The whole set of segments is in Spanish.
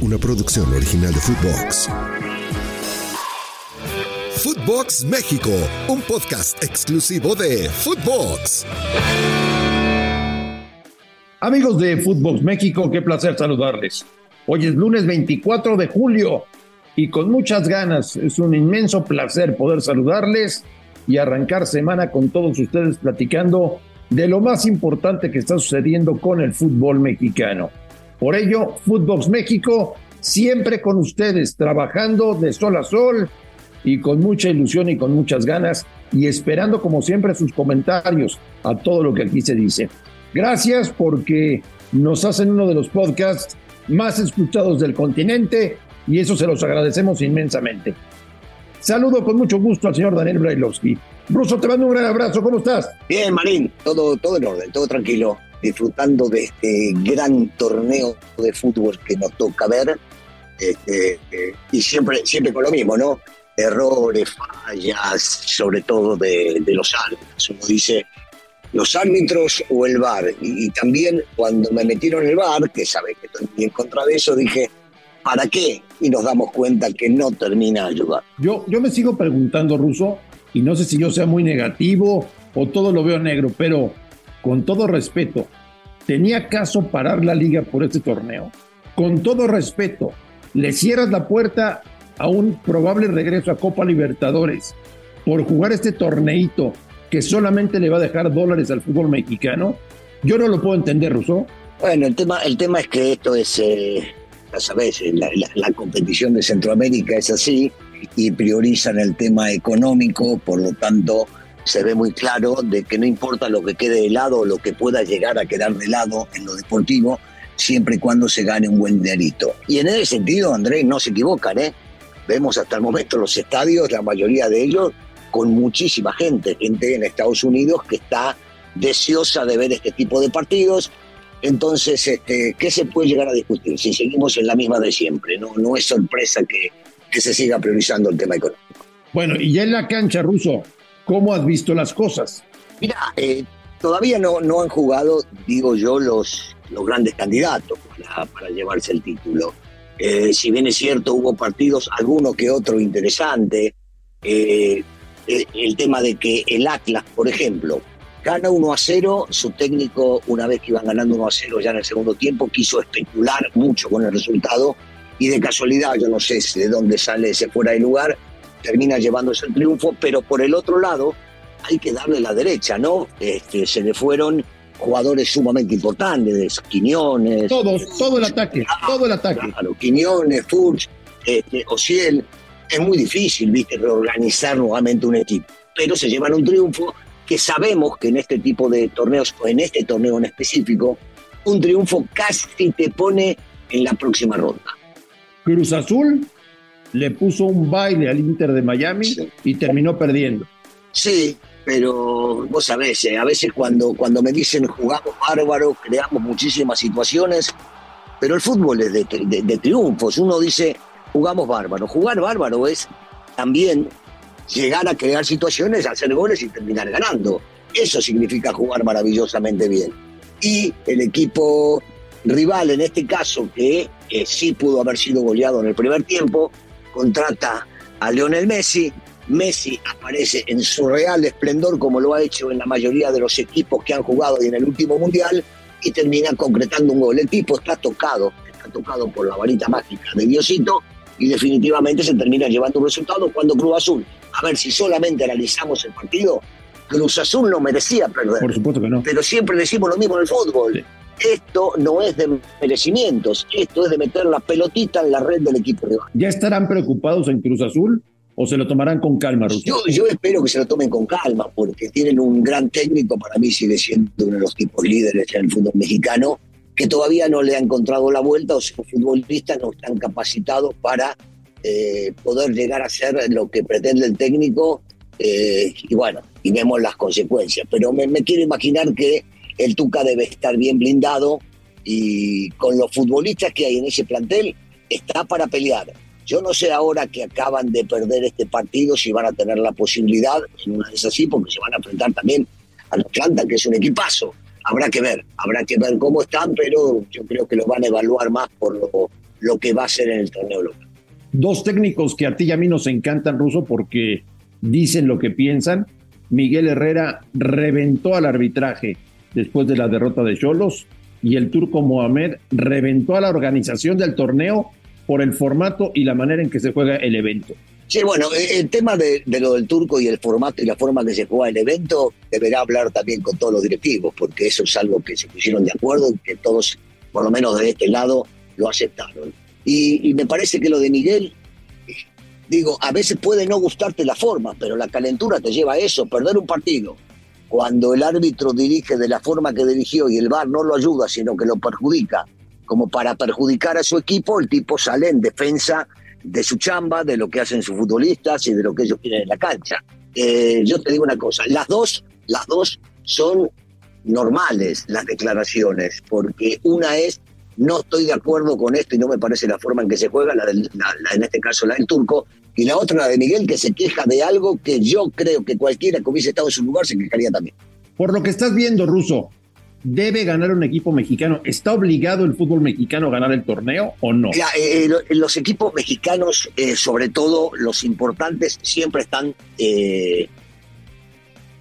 una producción original de Footbox. Footbox México, un podcast exclusivo de Footbox. Amigos de Footbox México, qué placer saludarles. Hoy es lunes 24 de julio y con muchas ganas, es un inmenso placer poder saludarles y arrancar semana con todos ustedes platicando de lo más importante que está sucediendo con el fútbol mexicano. Por ello, Footbox México siempre con ustedes, trabajando de sol a sol y con mucha ilusión y con muchas ganas y esperando como siempre sus comentarios a todo lo que aquí se dice. Gracias porque nos hacen uno de los podcasts más escuchados del continente y eso se los agradecemos inmensamente. Saludo con mucho gusto al señor Daniel Brailovsky. Bruso, te mando un gran abrazo. ¿Cómo estás? Bien, Marín. Todo, todo en orden, todo tranquilo. Disfrutando de este gran torneo de fútbol que nos toca ver. Este, y siempre, siempre con lo mismo, ¿no? Errores, fallas, sobre todo de, los árbitros. Uno dice, los árbitros o el VAR. Y, también cuando me metieron en el VAR, que sabes que estoy en contra de eso, dije, ¿para qué? Y nos damos cuenta que no termina de ayudar. Yo, yo me sigo preguntando, Ruso, y no sé si yo sea muy negativo o todo lo veo negro, pero con todo respeto, ¿tenía caso parar la liga por este torneo? Con todo respeto, le cierras la puerta a un probable regreso a Copa Libertadores por jugar este torneito que solamente le va a dejar dólares al fútbol mexicano. Yo no lo puedo entender, Russo. Bueno, el tema, el tema es que esto es, eh, ya sabes, la, la competición de Centroamérica es así y priorizan el tema económico, por lo tanto se ve muy claro de que no importa lo que quede de lado o lo que pueda llegar a quedar de lado en lo deportivo, siempre y cuando se gane un buen dinerito. Y en ese sentido, Andrés, no se equivocan, ¿eh? Vemos hasta el momento los estadios, la mayoría de ellos, con muchísima gente, gente en Estados Unidos que está deseosa de ver este tipo de partidos. Entonces, este, ¿qué se puede llegar a discutir? Si seguimos en la misma de siempre, no, no es sorpresa que, que se siga priorizando el tema económico. Bueno, y ya en la cancha, Ruso, ¿cómo has visto las cosas? Mira, eh, todavía no, no han jugado, digo yo, los, los grandes candidatos para, llevarse el título. Eh, si bien es cierto, hubo partidos, alguno que otro interesante. Eh, el, tema de que el Atlas, por ejemplo, gana 1 a 0, su técnico, una vez que iban ganando 1 a 0 ya en el segundo tiempo, quiso especular mucho con el resultado y de casualidad, yo no sé de dónde sale ese fuera de lugar, termina llevándose el triunfo, pero por el otro lado hay que darle la derecha, ¿no? Este, se le fueron jugadores sumamente importantes, Quiñones. Todos, todo el ataque, todo el ataque. Claro, Quiñones, Furch, este, Ociel. Es muy difícil, viste, reorganizar nuevamente un equipo. Pero se llevan un triunfo que sabemos que en este tipo de torneos, o en este torneo en específico, un triunfo casi te pone en la próxima ronda. Cruz Azul le puso un baile al Inter de Miami y terminó perdiendo. Sí, pero vos sabés, eh, a veces cuando, cuando me dicen jugamos bárbaro, creamos muchísimas situaciones, pero el fútbol es de, triunfos. Uno dice jugamos bárbaro. Jugar bárbaro es también llegar a crear situaciones, hacer goles y terminar ganando. Eso significa jugar maravillosamente bien. Y el equipo rival, en este caso, que sí pudo haber sido goleado en el primer tiempo, contrata a Lionel Messi, Messi aparece en su real esplendor como lo ha hecho en la mayoría de los equipos que han jugado en el último mundial y termina concretando un gol. El tipo está tocado, está tocado por la varita mágica de Diosito y definitivamente se termina llevando un resultado cuando Cruz Azul, a ver si solamente analizamos el partido, Cruz Azul no merecía perder. Por supuesto que no. Pero siempre decimos lo mismo en el fútbol. Esto no es de merecimientos, esto es de meter la pelotita en la red del equipo rival. ¿Ya estarán preocupados en Cruz Azul? o se lo tomarán con calma, Yo, yo, espero que se lo tomen con calma, porque tienen un gran técnico, para mí sigue siendo uno de los tipos líderes en el fútbol mexicano, que todavía no le ha encontrado la vuelta o sus futbolistas no están capacitados para eh, poder llegar a ser lo que pretende el técnico. Eh, y bueno, y vemos las consecuencias. Pero me, me quiero imaginar que el Tuca debe estar bien blindado y con los futbolistas que hay en ese plantel está para pelear yo no sé ahora que acaban de perder este partido si van a tener la posibilidad, en una vez así, porque se van a enfrentar también a Atlanta, que es un equipazo. Habrá que ver, habrá que ver cómo están, pero yo creo que lo van a evaluar más por lo, lo que va a ser en el torneo local. Dos técnicos que a ti y a mí nos encantan, Ruso, porque dicen lo que piensan. Miguel Herrera reventó al arbitraje después de la derrota de Cholos y el turco Mohamed reventó a la organización del torneo por el formato y la manera en que se juega el evento. Sí, bueno, eh, el tema de, lo del turco y el formato y la forma en que se juega el evento deberá hablar también con todos los directivos, porque eso es algo que se pusieron de acuerdo y que todos, por lo menos de este lado, lo aceptaron. Y, me parece que lo de Miguel, digo, a veces puede no gustarte la forma, pero la calentura te lleva a eso, perder un partido. Cuando el árbitro dirige de la forma que dirigió y el VAR no lo ayuda, sino que lo perjudica, como para perjudicar a su equipo, el tipo sale en defensa de su chamba, de lo que hacen sus futbolistas y de lo que ellos quieren en la cancha. Eh, yo te digo una cosa, las dos, las dos son normales las declaraciones, porque una es no estoy de acuerdo con esto y no me parece la forma en que se juega, la, en este caso la del turco, y la otra la de Miguel que se queja de algo que yo creo que cualquiera que hubiese estado en su lugar se quejaría también. Por lo que estás viendo, Ruso, ¿debe ganar un equipo mexicano? ¿Está obligado el fútbol mexicano a ganar el torneo o no? Eh, los equipos mexicanos, eh, sobre todo los importantes, siempre están... Eh,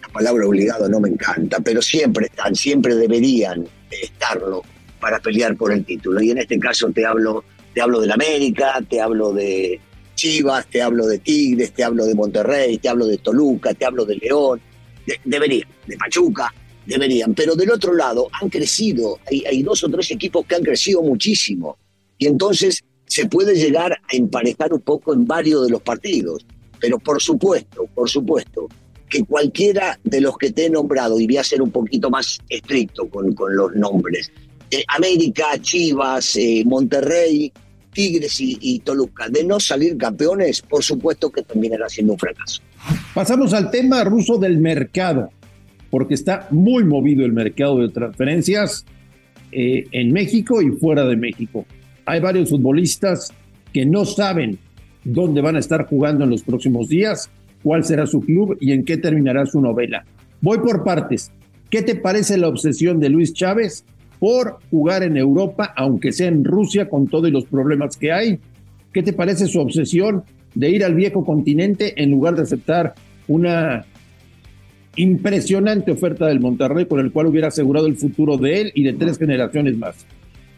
la palabra obligado no me encanta, pero siempre están, siempre deberían estarlo para pelear por el título. Y en este caso te hablo, te hablo del América, te hablo de Chivas, te hablo de Tigres, te hablo de Monterrey, te hablo de Toluca, te hablo de León, deberían, de Pachuca, deberían. Pero del otro lado han crecido, hay, hay dos o tres equipos que han crecido muchísimo. Y entonces se puede llegar a emparejar un poco en varios de los partidos. Pero por supuesto, por supuesto, que cualquiera de los que te he nombrado, y voy a ser un poquito más estricto con, con los nombres, eh, América, Chivas, eh, Monterrey, Tigres y, Toluca, de no salir campeones, por supuesto que terminará siendo un fracaso. Pasamos al tema ruso del mercado, porque está muy movido el mercado de transferencias eh, en México y fuera de México. Hay varios futbolistas que no saben dónde van a estar jugando en los próximos días, cuál será su club y en qué terminará su novela. Voy por partes. ¿Qué te parece la obsesión de Luis Chávez por jugar en Europa, aunque sea en Rusia, con todos los problemas que hay. ¿Qué te parece su obsesión de ir al viejo continente en lugar de aceptar una impresionante oferta del Monterrey con el cual hubiera asegurado el futuro de él y de tres generaciones más?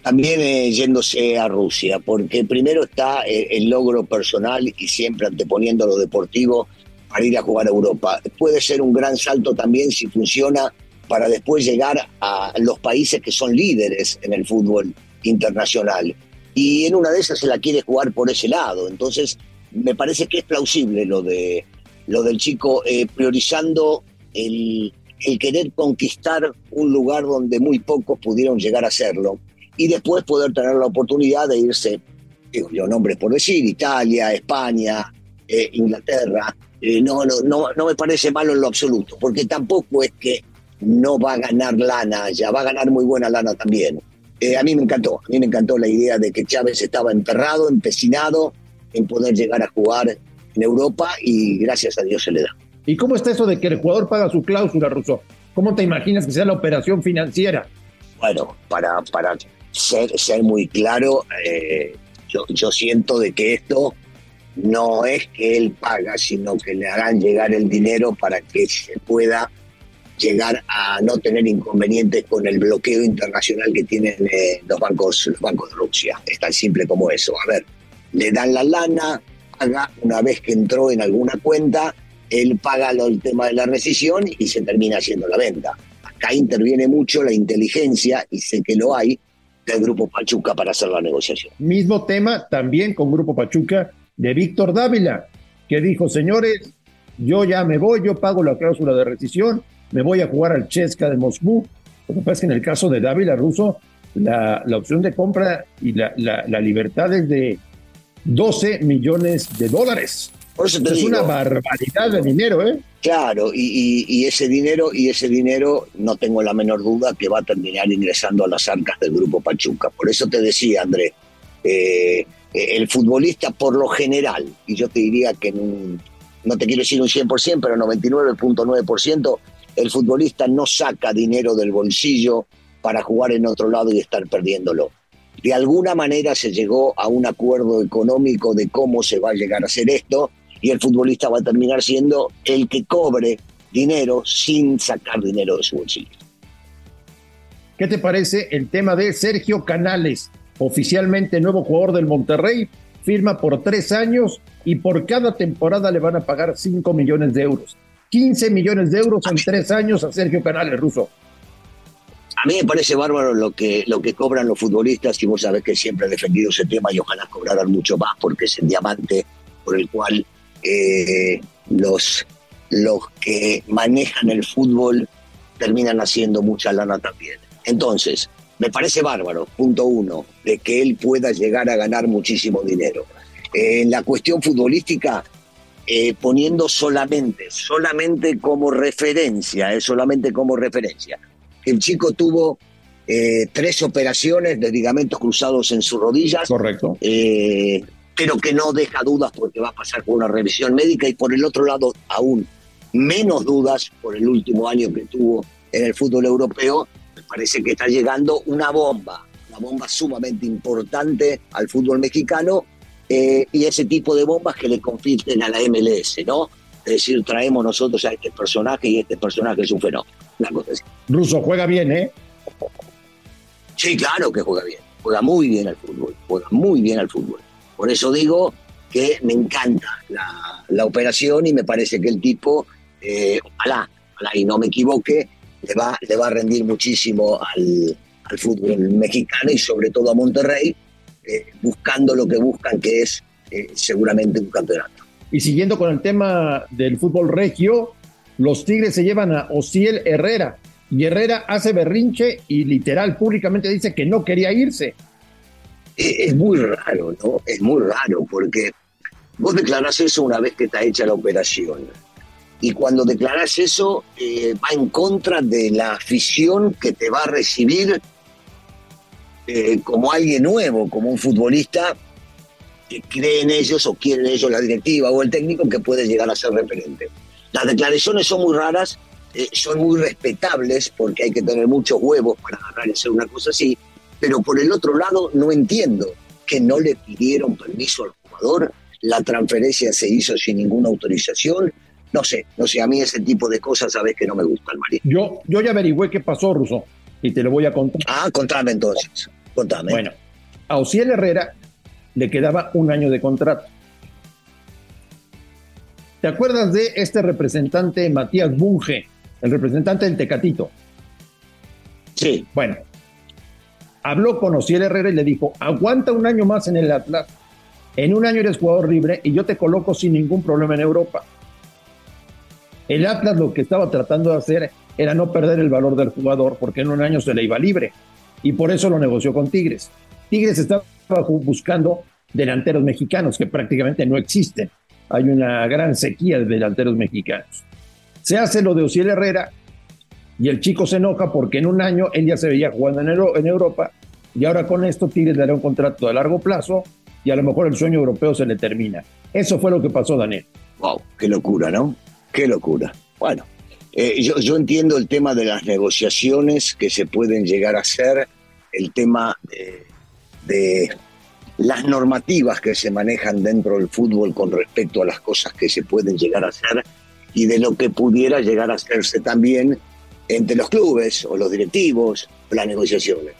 También eh, yéndose a Rusia, porque primero está eh, el logro personal y siempre anteponiendo lo deportivo para ir a jugar a Europa. Puede ser un gran salto también si funciona para después llegar a los países que son líderes en el fútbol internacional. Y en una de esas se la quiere jugar por ese lado. Entonces, me parece que es plausible lo, de, lo del chico eh, priorizando el, el querer conquistar un lugar donde muy pocos pudieron llegar a hacerlo y después poder tener la oportunidad de irse, digo yo nombres por decir, Italia, España, eh, Inglaterra. Eh, no, no, no, no me parece malo en lo absoluto, porque tampoco es que no va a ganar lana ya va a ganar muy buena lana también. Eh, a mí me encantó, a mí me encantó la idea de que Chávez estaba enterrado, empecinado en poder llegar a jugar en Europa y gracias a Dios se le da. ¿Y cómo está eso de que el jugador paga su cláusula, Russo? ¿Cómo te imaginas que sea la operación financiera? Bueno, para, para ser, ser muy claro, eh, yo, yo siento de que esto no es que él paga, sino que le hagan llegar el dinero para que se pueda llegar a no tener inconvenientes con el bloqueo internacional que tienen eh, los bancos los bancos de Rusia. Es tan simple como eso. A ver, le dan la lana, paga una vez que entró en alguna cuenta, él paga el tema de la rescisión y se termina haciendo la venta. Acá interviene mucho la inteligencia, y sé que lo hay, del Grupo Pachuca para hacer la negociación. Mismo tema también con Grupo Pachuca de Víctor Dávila, que dijo, señores, yo ya me voy, yo pago la cláusula de rescisión, me voy a jugar al Chesca de Moscú. Lo que pasa es que en el caso de Dávila Russo, la, la opción de compra y la, la, libertad es de 12 millones de dólares. Por eso es una barbaridad de dinero, ¿eh? Claro, y, y, ese dinero, y ese dinero, no tengo la menor duda que va a terminar ingresando a las arcas del grupo Pachuca. Por eso te decía, André, eh, el futbolista por lo general, y yo te diría que no te quiero decir un 100%, pero 99.9%, el futbolista no saca dinero del bolsillo para jugar en otro lado y estar perdiéndolo. de alguna manera se llegó a un acuerdo económico de cómo se va a llegar a hacer esto y el futbolista va a terminar siendo el que cobre dinero sin sacar dinero de su bolsillo. ¿Qué te parece el tema de Sergio Canales, oficialmente nuevo jugador del Monterrey? Firma por tres años y por cada temporada le van a pagar 5 millones de euros. 15 millones de euros en tres años a Sergio Canales, Ruso. A mí me parece bárbaro lo que, lo que cobran los futbolistas y vos sabés que siempre he defendido ese tema y ojalá cobraran mucho más porque es el diamante por el cual eh, los, los que manejan el fútbol terminan haciendo mucha lana también. Entonces, me parece bárbaro, punto uno, de que él pueda llegar a ganar muchísimo dinero. en la cuestión futbolística, eh, poniendo solamente, solamente como referencia, eh, solamente como referencia. El chico tuvo eh, tres operaciones de ligamentos cruzados en sus rodillas. Correcto. pero que no deja dudas porque va a pasar por una revisión médica y por el otro lado aún menos dudas por el último año que tuvo en el fútbol europeo parece que está llegando una bomba, una bomba sumamente importante al fútbol mexicano eh, y ese tipo de bombas que le compiten a la MLS, ¿no? Es decir, traemos nosotros a este personaje y este personaje es un fenómeno. Ruso juega bien, ¿eh? Sí, claro que juega bien. Juega muy bien al fútbol. Juega muy bien al fútbol. Por eso digo que me encanta la, operación y me parece que el tipo, eh, ojalá, ojalá y no me equivoque, le va, le va a rendir muchísimo al, fútbol mexicano y sobre todo a Monterrey, eh, buscando lo que buscan, que es eh, seguramente un campeonato. Y siguiendo con el tema del fútbol regio, los Tigres se llevan a Ociel Herrera y Herrera hace berrinche y literal públicamente dice que no quería irse. Es muy raro, ¿no? Es muy raro porque vos declarás eso una vez que está hecha la operación y cuando declaras eso eh, va en contra de la afición que te va a recibir eh, como alguien nuevo, como un futbolista que cree en ellos o quiere en ellos la directiva o el técnico que puede llegar a ser referente. Las declaraciones son muy raras, eh, son muy respetables porque hay que tener muchos huevos para hacer una cosa así, pero por el otro lado no entiendo que no le pidieron permiso al jugador, la transferencia se hizo sin ninguna autorización, no sé, no sé, a mí ese tipo de cosas sabes que no me gustan, María. Yo, yo ya averigüé qué pasó, Ruso, y te lo voy a contar. Ah, contame entonces, contame. Bueno, a Ociel Herrera le quedaba un año de contrato. ¿Te acuerdas de este representante Matías Bunge, el representante del Tecatito? Sí. Bueno, habló con Ociel Herrera y le dijo, aguanta un año más en el Atlas, en un año eres jugador libre y yo te coloco sin ningún problema en Europa. El Atlas lo que estaba tratando de hacer era no perder el valor del jugador porque en un año se le iba libre y por eso lo negoció con Tigres. Tigres estaba buscando delanteros mexicanos que prácticamente no existen. Hay una gran sequía de delanteros mexicanos. Se hace lo de Ociel Herrera y el chico se enoja porque en un año él ya se veía jugando en, Europa y ahora con esto Tigres dará un contrato a largo plazo y a lo mejor el sueño europeo se le termina. Eso fue lo que pasó, Daniel. Wow, qué locura, ¿no? Qué locura. Bueno, eh, yo, entiendo el tema de las negociaciones que se pueden llegar a hacer, el tema de, las normativas que se manejan dentro del fútbol con respecto a las cosas que se pueden llegar a hacer y de lo que pudiera llegar a hacerse también entre los clubes o los directivos, las negociaciones.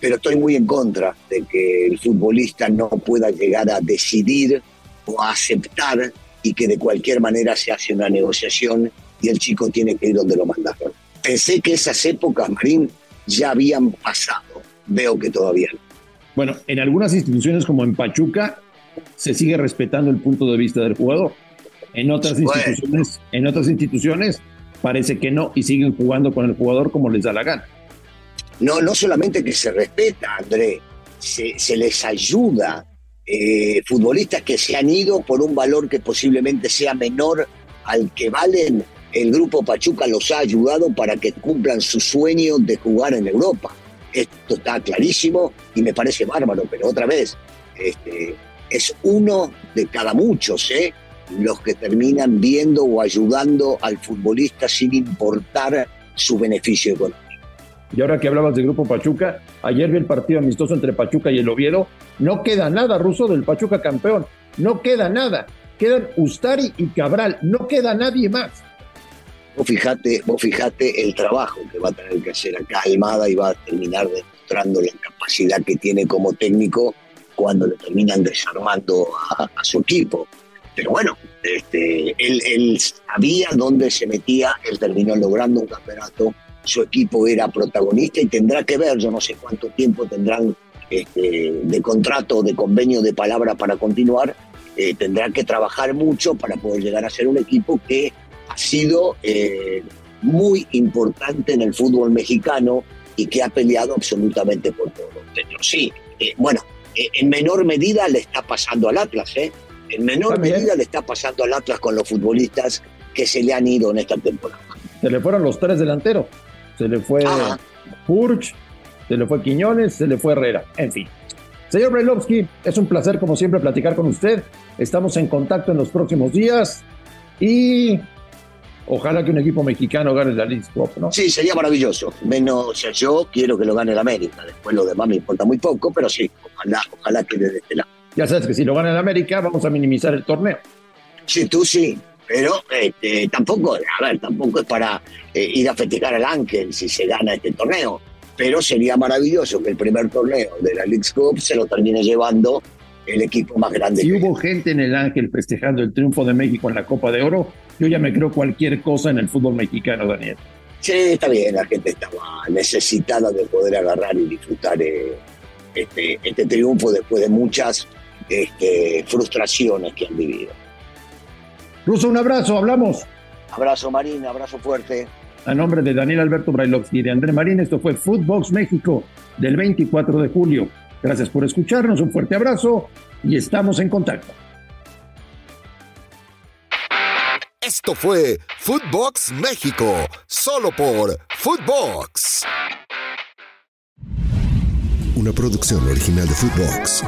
Pero estoy muy en contra de que el futbolista no pueda llegar a decidir o a aceptar y que de cualquier manera se hace una negociación y el chico tiene que ir donde lo mandaron. Pensé que esas épocas, Marín, ya habían pasado. Veo que todavía no. Bueno, en algunas instituciones como en Pachuca se sigue respetando el punto de vista del jugador. En otras instituciones, en otras instituciones parece que no y siguen jugando con el jugador como les da la gana. No, no solamente que se respeta, André, se, se les ayuda eh, futbolistas que se han ido por un valor que posiblemente sea menor al que valen, el grupo Pachuca los ha ayudado para que cumplan su sueño de jugar en Europa. Esto está clarísimo y me parece bárbaro, pero otra vez, este, es uno de cada muchos, ¿eh? los que terminan viendo o ayudando al futbolista sin importar su beneficio económico. Y ahora que hablabas del Grupo Pachuca, ayer vi el partido amistoso entre Pachuca y el Oviedo. No queda nada, Ruso, del Pachuca campeón. No queda nada. Quedan Ustari y Cabral. No queda nadie más. Vos fijate, vos fijate el trabajo que va a tener que hacer acá Almada y va a terminar demostrando la capacidad que tiene como técnico cuando le terminan desarmando a, su equipo. Pero bueno, este, él, él sabía dónde se metía, él terminó logrando un campeonato su equipo era protagonista y tendrá que ver, yo no sé cuánto tiempo tendrán este, de contrato, de convenio, de palabra para continuar, eh, tendrá que trabajar mucho para poder llegar a ser un equipo que ha sido eh, muy importante en el fútbol mexicano y que ha peleado absolutamente por todo. Pero sí, eh, bueno, en menor medida le está pasando al Atlas, ¿eh? En menor medida le está pasando al Atlas con los futbolistas que se le han ido en esta temporada. Se le fueron los tres delanteros se le fue Purch, se le fue Quiñones, se le fue Herrera, en fin. Señor Brailovsky, es un placer como siempre platicar con usted. Estamos en contacto en los próximos días y ojalá que un equipo mexicano gane la League Cup, ¿no? Sí, sería maravilloso. Menos, yo quiero que lo gane el América. Después lo demás me importa muy poco, pero sí, ojalá, ojalá que desde este lado. Ya sabes que si lo gana el América vamos a minimizar el torneo. Sí, tú sí, pero este, tampoco, a ver, tampoco es para eh, ir a festejar al Ángel si se gana este torneo. Pero sería maravilloso que el primer torneo de la League Cup se lo termine llevando el equipo más grande. Si hubo gente en el Ángel festejando el triunfo de México en la Copa de Oro, yo ya me creo cualquier cosa en el fútbol mexicano, Daniel. Sí, está bien, la gente estaba necesitada de poder agarrar y disfrutar eh, este, este, triunfo después de muchas este, frustraciones que han vivido. Ruso, un abrazo, hablamos. Abrazo Marín, abrazo fuerte. A nombre de Daniel Alberto Brailovsky y de André Marín, esto fue Footbox México del 24 de julio. Gracias por escucharnos, un fuerte abrazo y estamos en contacto. Esto fue Footbox México, solo por Footbox. Una producción original de Footbox.